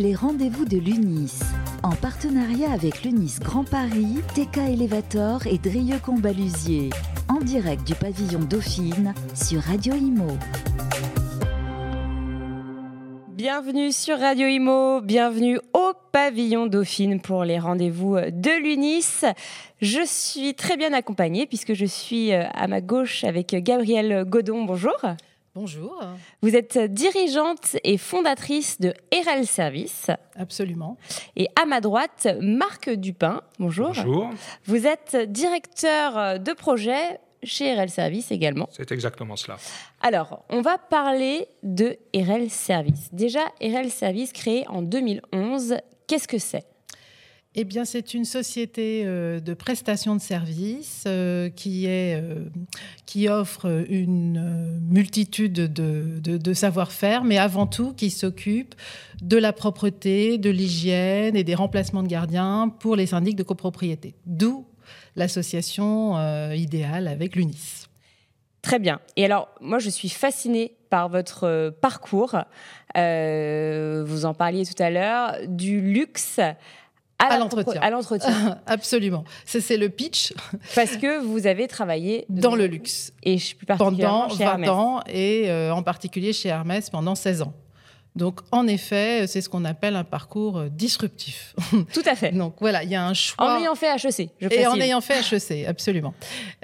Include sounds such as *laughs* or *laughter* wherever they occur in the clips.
les rendez-vous de l'UNIS. En partenariat avec l'UNIS Grand Paris, TK Elevator et Drieux Combalusier. En direct du pavillon Dauphine sur Radio Imo. Bienvenue sur Radio Imo, bienvenue au pavillon Dauphine pour les rendez-vous de l'UNIS. Je suis très bien accompagnée puisque je suis euh, à ma gauche avec Gabrielle Godon. Bonjour. Bonjour. Vous êtes dirigeante et fondatrice de RL Service. Absolument. Et à ma droite, Marc Dupin. Bonjour. Bonjour. Vous êtes directeur de projet chez RL Service également. C'est exactement cela. Alors, on va parler de RL Service. Déjà, RL Service créé en 2011, qu'est-ce que c'est? Eh bien, c'est une société euh, de prestation de services euh, euh, qui offre une multitude de, de savoir-faire, mais avant tout qui s'occupe de la propreté, de l'hygiène et des remplacements de gardiens pour les syndics de copropriété. D'où l'association idéale avec l'UNIS. Très bien. Et alors, moi, je suis fascinée par votre parcours. vous en parliez tout à l'heure, du luxe à l'entretien. À l'entretien. *laughs* Absolument. C'est le pitch. Parce que vous avez travaillé dans le luxe. Et je plus particulièrement pendant chez 20 ans et euh, en particulier chez Hermès pendant 16 ans. Donc, en effet, c'est ce qu'on appelle un parcours euh, disruptif. *laughs* Tout à fait. Donc, voilà, il y a un choix. En ayant fait HEC, je Et en ayant fait HEC, absolument.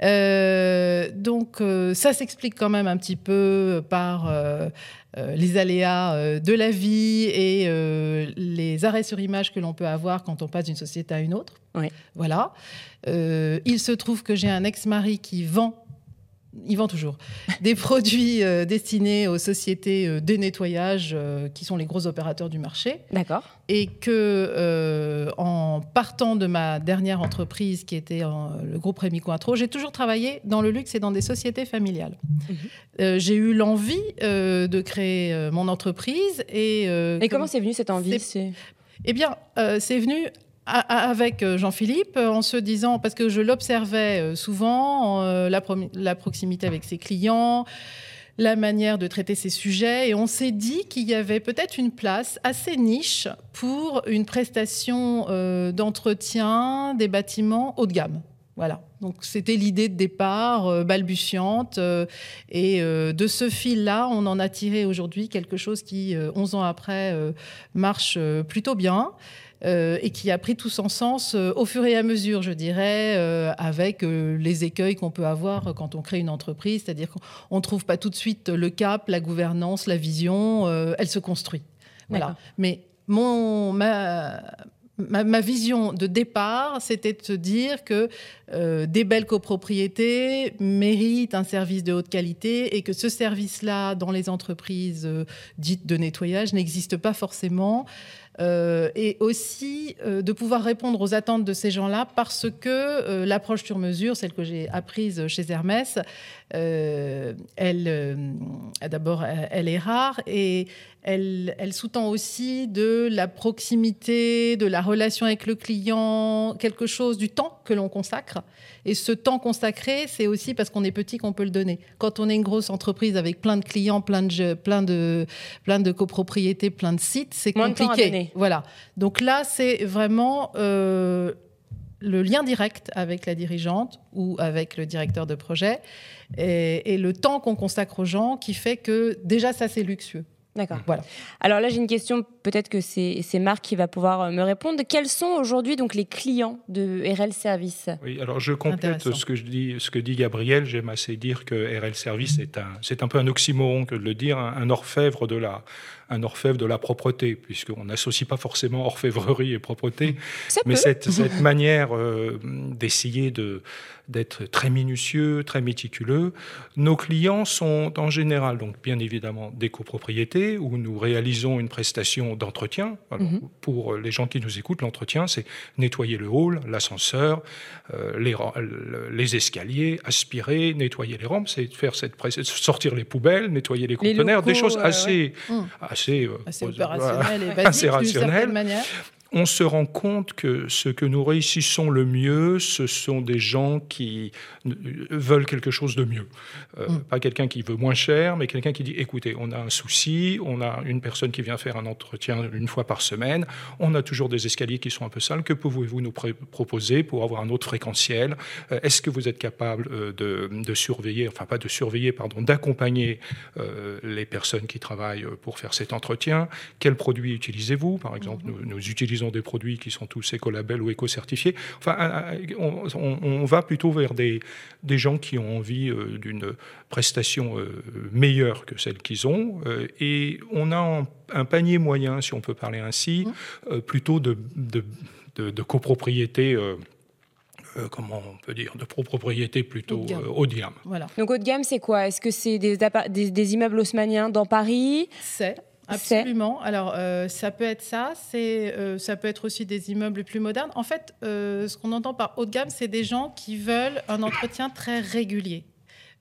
Euh, donc, ça s'explique quand même un petit peu par euh, les aléas euh, de la vie et euh, les arrêts sur image que l'on peut avoir quand on passe d'une société à une autre. Voilà. il se trouve que j'ai un ex-mari qui vend il vend toujours des *laughs* produits euh, destinés aux sociétés euh, de nettoyage euh, qui sont les gros opérateurs du marché. D'accord. Et que en partant de ma dernière entreprise qui était le groupe Rémi Cointreau, j'ai toujours travaillé dans le luxe et dans des sociétés familiales. Mhm. j'ai eu l'envie de créer mon entreprise et. et comment c'est venu cette envie Eh bien, c'est venu avec euh, Jean-Philippe en se disant, parce que je l'observais euh, souvent, euh, la, proximité avec ses clients, la manière de traiter ses sujets, et on s'est dit qu'il y avait peut-être une place assez niche pour une prestation d'entretien des bâtiments haut de gamme. Voilà. Donc c'était l'idée de départ balbutiante et de ce fil-là, on en a tiré aujourd'hui quelque chose qui, 11 ans après, marche plutôt bien. Euh, et qui a pris tout son sens euh, au fur et à mesure, je dirais, euh, avec les écueils qu'on peut avoir quand on crée une entreprise, c'est-à-dire qu'on ne trouve pas tout de suite le cap, la gouvernance, la vision, elle se construit. Voilà. Mais mon, ma, Ma, vision de départ, c'était de se dire que des belles copropriétés méritent un service de haute qualité et que ce service-là, dans les entreprises dites de nettoyage, n'existe pas forcément. Euh, et aussi euh, de pouvoir répondre aux attentes de ces gens-là parce que euh, l'approche sur mesure, celle que j'ai apprise chez Hermès, elle, d'abord, elle est rare et elle, elle sous-tend aussi de la proximité, de la relation avec le client, quelque chose du temps que l'on consacre. Et ce temps consacré, c'est aussi parce qu'on est petit qu'on peut le donner. Quand on est une grosse entreprise avec plein de clients, plein de, plein de, plein de copropriétés, plein de sites, c'est compliqué. Voilà. Donc là, c'est vraiment euh, le lien direct avec la dirigeante ou avec le directeur de projet et, et le temps qu'on consacre aux gens qui fait que déjà ça c'est luxueux. D'accord. Voilà. Alors là, j'ai une question, peut-être que c'est Marc qui va pouvoir euh, me répondre. Quels sont aujourd'hui donc les clients de RL Service? Oui, alors je complète ce que, je dis, ce que dit Gabriel. J'aime assez dire que RL Service est un, c'est un peu un oxymoron que de le dire, un, orfèvre de la, un orfèvre de la propreté, puisqu'on n'associe pas forcément orfèvrerie et propreté, *laughs* mais cette, cette, manière euh, d'essayer de d'être très minutieux, très méticuleux. Nos clients sont en général, donc bien évidemment, des copropriétés où nous réalisons une prestation d'entretien. Mhm. Pour les gens qui nous écoutent, l'entretien, c'est nettoyer le hall, l'ascenseur, euh, les, les, escaliers, aspirer, nettoyer les rampes, c'est faire cette sortir les poubelles, nettoyer les conteneurs, des choses assez, euh, assez, *laughs* assez, opérationnelles et basiques, assez rationnelles. manière. On se rend compte que ce que nous réussissons le mieux, ce sont des gens qui veulent quelque chose de mieux. Euh, mm. Pas quelqu'un qui veut moins cher, mais quelqu'un qui dit, écoutez, on a un souci, on a une personne qui vient faire un entretien une fois par semaine, on a toujours des escaliers qui sont un peu sales, que pouvez-vous nous proposer pour avoir un autre fréquentiel? Euh, Est-ce que vous êtes capable euh, de, surveiller, enfin pas de surveiller, pardon, d'accompagner les personnes qui travaillent pour faire cet entretien? Quels produits utilisez-vous? Par exemple, nous, nous utilisons ont des produits qui sont tous écolabels ou éco-certifiés. Enfin, on, va plutôt vers des, des gens qui ont envie euh, d'une prestation euh, meilleure que celle qu'ils ont. Euh, et on a un, panier moyen, si on peut parler ainsi, mmh. plutôt de, de, de, copropriété comment on peut dire, de copropriété plutôt haut de gamme. Voilà. Donc haut de gamme, c'est quoi? Est-ce que c'est des, des, des, immeubles haussmanniens dans Paris? C'est. Absolument. Alors, euh, ça peut être ça, c'est, euh, ça peut être aussi des immeubles plus modernes. En fait, euh, ce qu'on entend par haut de gamme, c'est des gens qui veulent un entretien très régulier.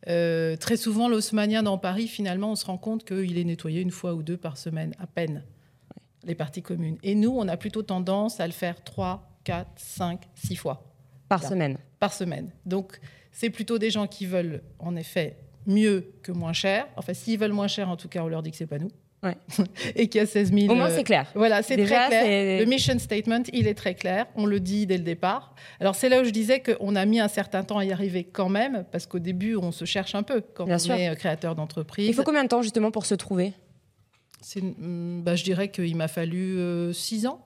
très souvent, l'haussmannien dans Paris, finalement, on se rend compte qu'il est nettoyé une fois ou deux par semaine, à peine, les parties communes. Et nous, on a plutôt tendance à le faire trois, quatre, cinq, six fois. Par semaine Par semaine. Donc, c'est plutôt des gens qui veulent, en effet, mieux que moins cher. Enfin, s'ils veulent moins cher, en tout cas, on leur dit que c'est pas nous. *laughs* et qui a 16 000. Au moins, c'est clair. Voilà, c'est très clair. Le mission statement, il est très clair. On le dit dès le départ. Alors, c'est là où je disais qu'on a mis un certain temps à y arriver quand même, parce qu'au début, on se cherche un peu quand on est euh, créateur d'entreprise. Il faut combien de temps, justement, pour se trouver? Mm, bah, Je dirais qu'il m'a fallu 6 euh, ans.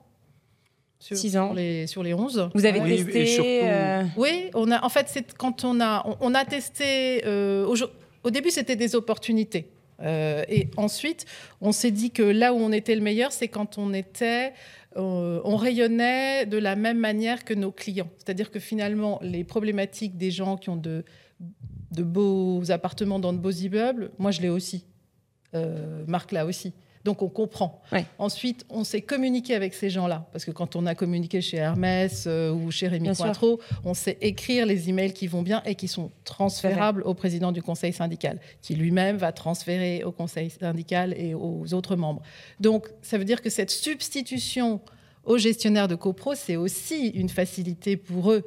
Sur, Six ans. les, sur les 11. Vous avez testé euh, Oui, on a, en fait, c'est quand on a, on, a testé. au début, c'était des opportunités. Euh, et ensuite, on s'est dit que là où on était le meilleur, c'est quand on était, euh, on rayonnait de la même manière que nos clients. C'est-à-dire que finalement, les problématiques des gens qui ont de, beaux appartements dans de beaux immeubles, moi je l'ai aussi. Euh, Marc l'a aussi. Donc on comprend. Ensuite, on s'est communiqué avec ces gens-là. Parce que quand on a communiqué chez Hermès euh, ou chez Rémi Cointreau, on sait écrire les emails qui vont bien et qui sont transférables au président du conseil syndical, qui lui-même va transférer au conseil syndical et aux autres membres. Donc ça veut dire que cette substitution aux gestionnaires de copro, c'est aussi une facilité pour eux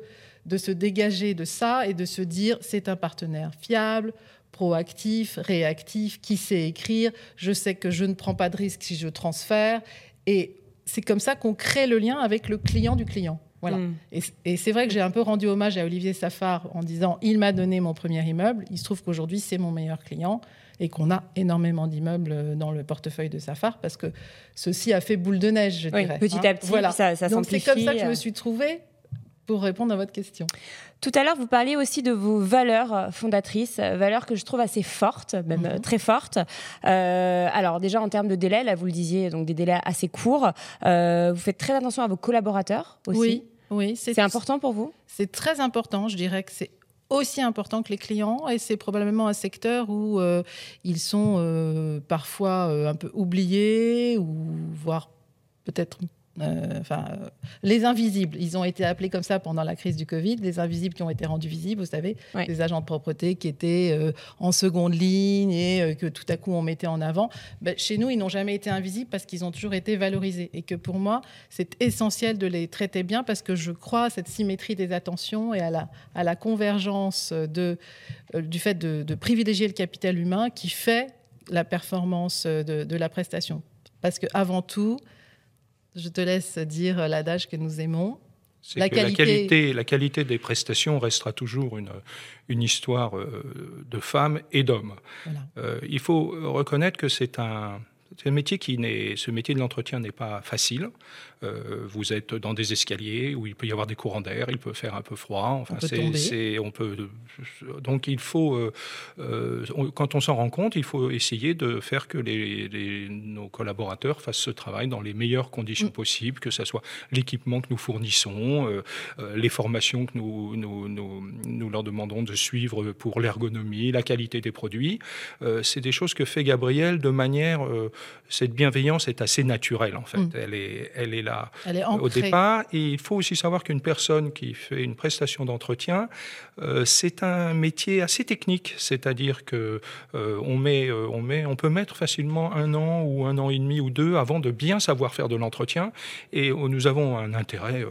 de se dégager de ça et de se dire c'est un partenaire fiable, proactif, réactif, qui sait écrire. Je sais que je ne prends pas de risque si je transfère. Et c'est comme ça qu'on crée le lien avec le client du client. Voilà. Mm. Et, c'est vrai que j'ai un peu rendu hommage à Olivier Safar en disant il m'a donné mon premier immeuble. Il se trouve qu'aujourd'hui, c'est mon meilleur client et qu'on a énormément d'immeubles dans le portefeuille de Safar parce que ceci a fait boule de neige, je dirais. Petit à hein. petit, voilà. ça, ça Donc c'est comme ça que je me suis trouvée pour répondre à votre question. Tout à l'heure, vous parliez aussi de vos valeurs euh, fondatrices, euh, valeurs que je trouve assez fortes, même mhm. euh, très fortes. alors déjà en termes de délai, là vous le disiez, donc des délais assez courts. vous faites très attention à vos collaborateurs aussi. Oui, oui. C'est important pour vous? C'est très important. Je dirais que c'est aussi important que les clients et c'est probablement un secteur où ils sont parfois un peu oubliés ou voire peut-être enfin, euh, les invisibles, ils ont été appelés comme ça pendant la crise du Covid, les invisibles qui ont été rendus visibles, vous savez, les agents de propreté qui étaient euh, en seconde ligne et que tout à coup on mettait en avant. Ben, chez nous, ils n'ont jamais été invisibles parce qu'ils ont toujours été valorisés et que pour moi, c'est essentiel de les traiter bien parce que je crois à cette symétrie des attentions et à la, à la convergence de, du fait de, privilégier le capital humain qui fait la performance de, de la prestation. Parce qu'avant tout, je te laisse dire l'adage que nous aimons. La, qualité... La, qualité, des prestations restera toujours une, une histoire euh, de femmes et d'hommes. Euh, il faut reconnaître que c'est un, un métier qui n'est, ce métier de l'entretien n'est pas facile. Euh, vous êtes dans des escaliers où il peut y avoir des courants d'air, il peut faire un peu froid. Enfin, on peut c'est, on peut, donc il faut, euh, euh, quand on s'en rend compte, il faut essayer de faire que les, nos collaborateurs fassent ce travail dans les meilleures conditions mm. possibles, que ce soit l'équipement que nous fournissons, les formations que nous, nous, nous, leur demandons de suivre pour l'ergonomie, la qualité des produits. c'est des choses que fait Gabriel de manière cette bienveillance est assez naturelle en fait. Mm. Elle, est, elle est là elle est au départ. Et il faut aussi savoir qu'une personne qui fait une prestation d'entretien, euh, c'est un métier assez technique. C'est-à-dire que euh, on, met, euh, on, met, on peut mettre facilement un an ou un an et demi ou deux avant de bien savoir faire de l'entretien. Et nous avons un intérêt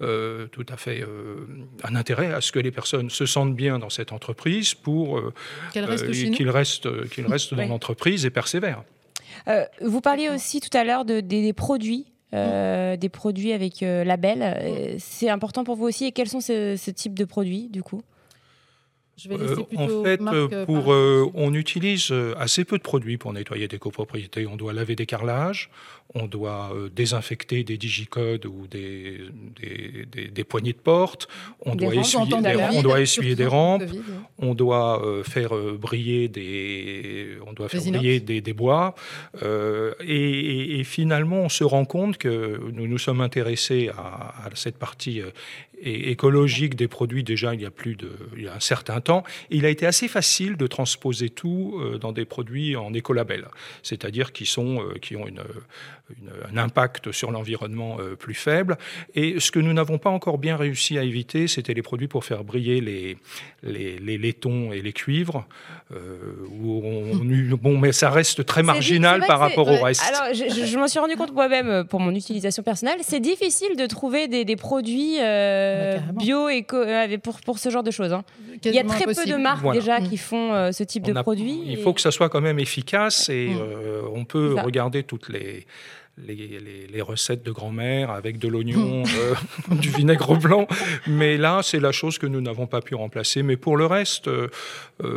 tout à fait, un intérêt à ce que les personnes se sentent bien dans cette entreprise pour qu'ils restent, qu'ils restent dans l'entreprise et persévèrent. Euh, vous parliez aussi tout à l'heure de, des, produits. Euh, des produits avec euh, label. C'est important pour vous aussi. Et quels sont ce, ce type de produits, du coup? Je vais laisser plutôt en fait, pour, on utilise assez peu de produits pour nettoyer des copropriétés. On doit laver des carrelages, on doit euh, désinfecter des digicodes ou des, des, poignées de porte, on doit essuyer, des, on doit essuyer des rampes, on doit euh, faire euh, briller des, on doit faire briller des, bois. et, finalement, on se rend compte que nous nous sommes intéressés à, cette partie écologique des produits. Déjà il y a plus de il y a un certain il a été assez facile de transposer tout dans des produits en écolabel, c'est-à-dire qui sont qui ont une un impact sur l'environnement euh, plus faible. Et ce que nous n'avons pas encore bien réussi à éviter, c'était les produits pour faire briller les, les, laitons et les cuivres. Euh, où on, bon, mais ça reste très marginal par rapport au reste. Alors, je, je m'en suis rendu compte moi-même euh, pour mon utilisation personnelle. C'est difficile de trouver des, des produits bio et pour, pour ce genre de choses. Hein. Il y a très peu de marques déjà qui font ce type de produits. Il faut que ça soit quand même efficace et mm. on peut regarder toutes les les, recettes de grand-mère avec de l'oignon, euh, *laughs* du vinaigre blanc. Mais là, c'est la chose que nous n'avons pas pu remplacer. Mais pour le reste, euh,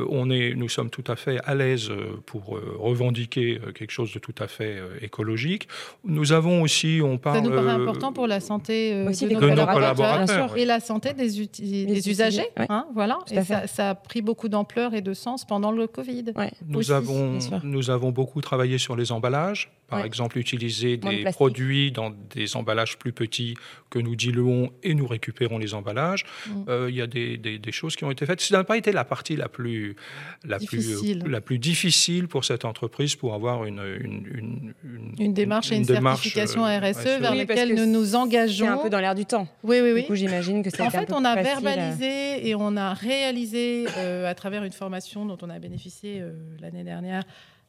on est, nous sommes tout à fait à l'aise pour euh, revendiquer quelque chose de tout à fait écologique. Nous avons aussi, on parle... Ça nous paraît important pour la santé de, nos, collaborateurs, et la santé des, usagers. Hein, voilà. Et ça, a pris beaucoup d'ampleur et de sens pendant le Covid. Nous, avons, nous avons beaucoup travaillé sur les emballages. Par exemple, utiliser des produits dans des emballages plus petits que nous diluons et nous récupérons les emballages. Mm. Euh, il y a des, des, choses qui ont été faites. Ça n'a pas été la partie la plus, la plus, la plus difficile pour cette entreprise pour avoir une, une, une, démarche et une, certification RSE, euh, vers laquelle nous nous engageons. C'est un peu dans l'air du temps. Oui, oui, oui. Du coup, j'imagine que c'est En fait, on a verbalisé et on a réalisé euh, à travers une formation dont on a bénéficié l'année dernière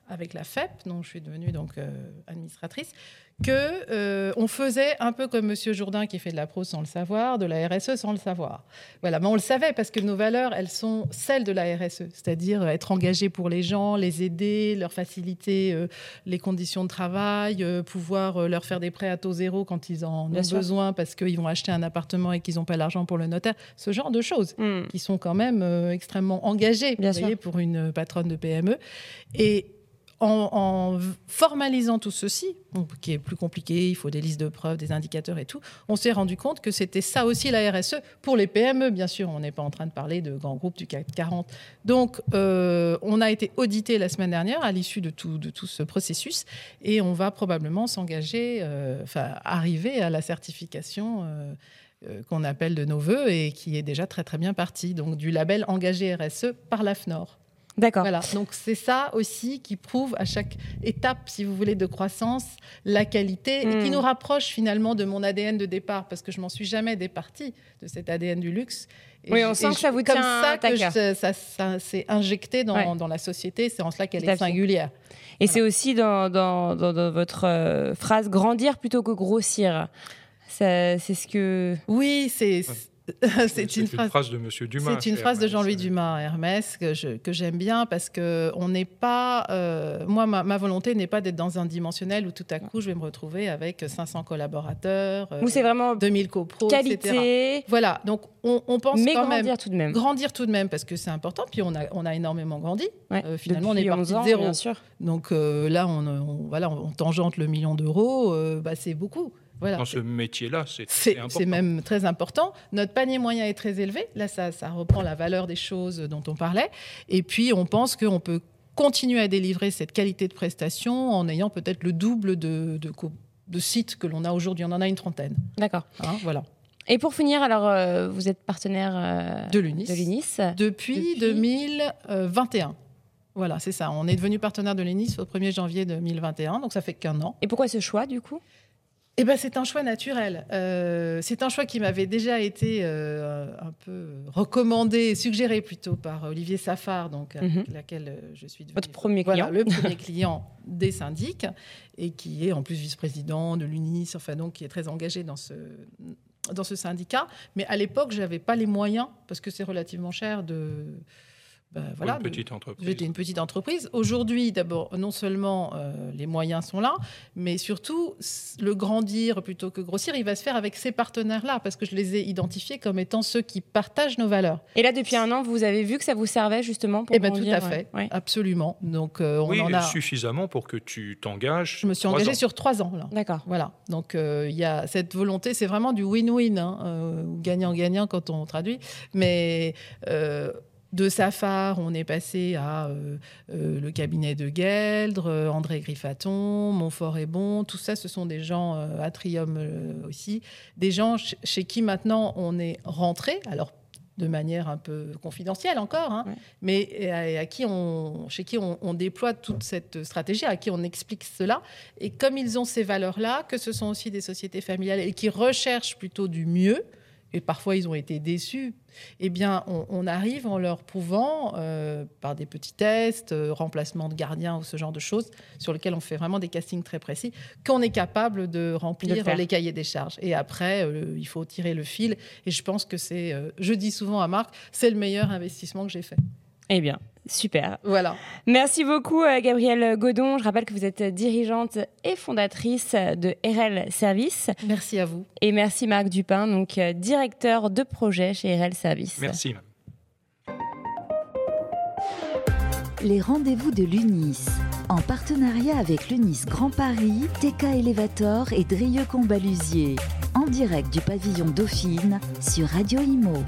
avec la FEP, dont je suis devenue donc euh, administratrice, que euh, on faisait un peu comme Monsieur Jourdain qui fait de la prose sans le savoir, de la RSE sans le savoir. Voilà, mais on le savait parce que nos valeurs, elles sont celles de la RSE, c'est-à-dire être engagé pour les gens, les aider, leur faciliter euh, les conditions de travail, pouvoir leur faire des prêts à taux zéro quand ils en ont besoin parce qu'ils vont acheter un appartement et qu'ils n'ont pas l'argent pour le notaire, ce genre de choses hmm. qui sont quand même extrêmement engagées pour une patronne de PME. Et en, formalisant tout ceci, qui est plus compliqué, il faut des listes de preuves, des indicateurs et tout, on s'est rendu compte que c'était ça aussi la RSE pour les PME, bien sûr. On n'est pas en train de parler de grands groupes du CAC 40. Donc, euh, on a été audité la semaine dernière à l'issue de tout, ce processus et on va probablement s'engager, euh, enfin, arriver à la certification. Euh, qu'on appelle de nos voeux et qui est déjà très très bien partie, donc du label engagé RSE par l'AFNOR. D'accord. Voilà. Donc c'est ça aussi qui prouve à chaque étape, si vous voulez, de croissance, la qualité et qui hmm. nous rapproche finalement de mon ADN de départ, parce que je m'en suis jamais départie de cet ADN du luxe. oui, on sent que ça vous tient comme ça que ça, ça, s'est injecté dans, dans, la société. C'est en cela qu'elle est singulière. Et c'est aussi dans, dans, dans, votre euh, phrase grandir plutôt que grossir. C'est ce que. Oui, c'est. C'est une, phrase, de Monsieur Dumas. C'est une phrase de Jean-Louis Dumas, Hermès, que, que j'aime bien parce que on n'est pas. Euh, moi, ma, volonté n'est pas d'être dans un dimensionnel où tout à coup je vais me retrouver avec 500 collaborateurs, euh, c'est vraiment 2000 copros, qualité. Voilà, donc on, on pense mais quand grandir même tout de même. Grandir tout de même parce que c'est important. Puis on a, on a énormément grandi. Euh, finalement, on est parti de zéro. Bien sûr. Donc là, on, voilà, on tangente le million d'euros. bah, c'est beaucoup. Dans ce métier-là, c'est C'est même très important. Notre panier moyen est très élevé. Là, ça, ça reprend la valeur des choses dont on parlait. Et puis, on pense qu'on peut continuer à délivrer cette qualité de prestation en ayant peut-être le double de, de, sites que l'on a aujourd'hui. On en a une trentaine. D'accord. Hein, voilà. Et pour finir, alors, euh, vous êtes partenaire euh, de l'UNIS depuis, depuis, 2021. Voilà, c'est ça. On est devenu partenaire de l'ENIS au 1er janvier 2021, donc ça fait qu'un an. Et pourquoi ce choix du coup? Eh ben, c'est un choix naturel. Euh, c'est un choix qui m'avait déjà été euh, un peu recommandé, suggéré plutôt par Olivier Safar, donc avec mhm. laquelle euh, je suis Votre premier client. le *laughs* premier client des syndics et qui est en plus vice-président de l'UNIS, enfin donc qui est très engagé dans ce dans ce syndicat. Mais à l'époque, j'avais pas les moyens parce que c'est relativement cher de ben, voilà, une petite entreprise. J'étais une petite entreprise. Aujourd'hui, d'abord, non seulement euh, les moyens sont là, mais surtout, le grandir plutôt que grossir, il va se faire avec ces partenaires-là, parce que je les ai identifiés comme étant ceux qui partagent nos valeurs. Et là, depuis un an, vous avez vu que ça vous servait justement pour Eh bien, tout à fait, absolument. Donc, euh, on en a suffisamment pour que tu t'engages. Je me suis engagée sur trois ans. D'accord. Voilà. Donc, euh, il y a cette volonté, c'est vraiment du win-win, hein, gagnant-gagnant quand on traduit. Mais de Safar, on est passé à euh, euh, le cabinet de Gueldre, euh, André Griffaton, Montfort et Bon. Tout ça, ce sont des gens, Atrium aussi, des gens chez qui maintenant on est rentré. Alors, de manière un peu confidentielle encore, hein, mais à, qui on, chez qui on, déploie toute cette stratégie, à qui on explique cela. Et comme ils ont ces valeurs-là, que ce sont aussi des sociétés familiales et qui recherchent plutôt du mieux, et parfois ils ont été déçus, eh bien, on, arrive en leur prouvant, euh, par des petits tests, euh, remplacement de gardiens ou ce genre de choses, sur lesquels on fait vraiment des castings très précis, qu'on est capable de remplir les cahiers des charges. Et après, euh, il faut tirer le fil. Et je pense que c'est, je dis souvent à Marc, c'est le meilleur investissement que j'ai fait. Eh bien, super. Voilà. Merci beaucoup, euh, Gabrielle Godon. Je rappelle que vous êtes dirigeante et fondatrice de RL Service. Merci à vous. Et merci, Marc Dupin, donc euh, directeur de projet chez RL Service. Merci. Les rendez-vous de l'UNIS. En partenariat avec l'UNIS Grand Paris, TK Elevator et Drieux Combalusier. En direct du pavillon Dauphine sur Radio Imo.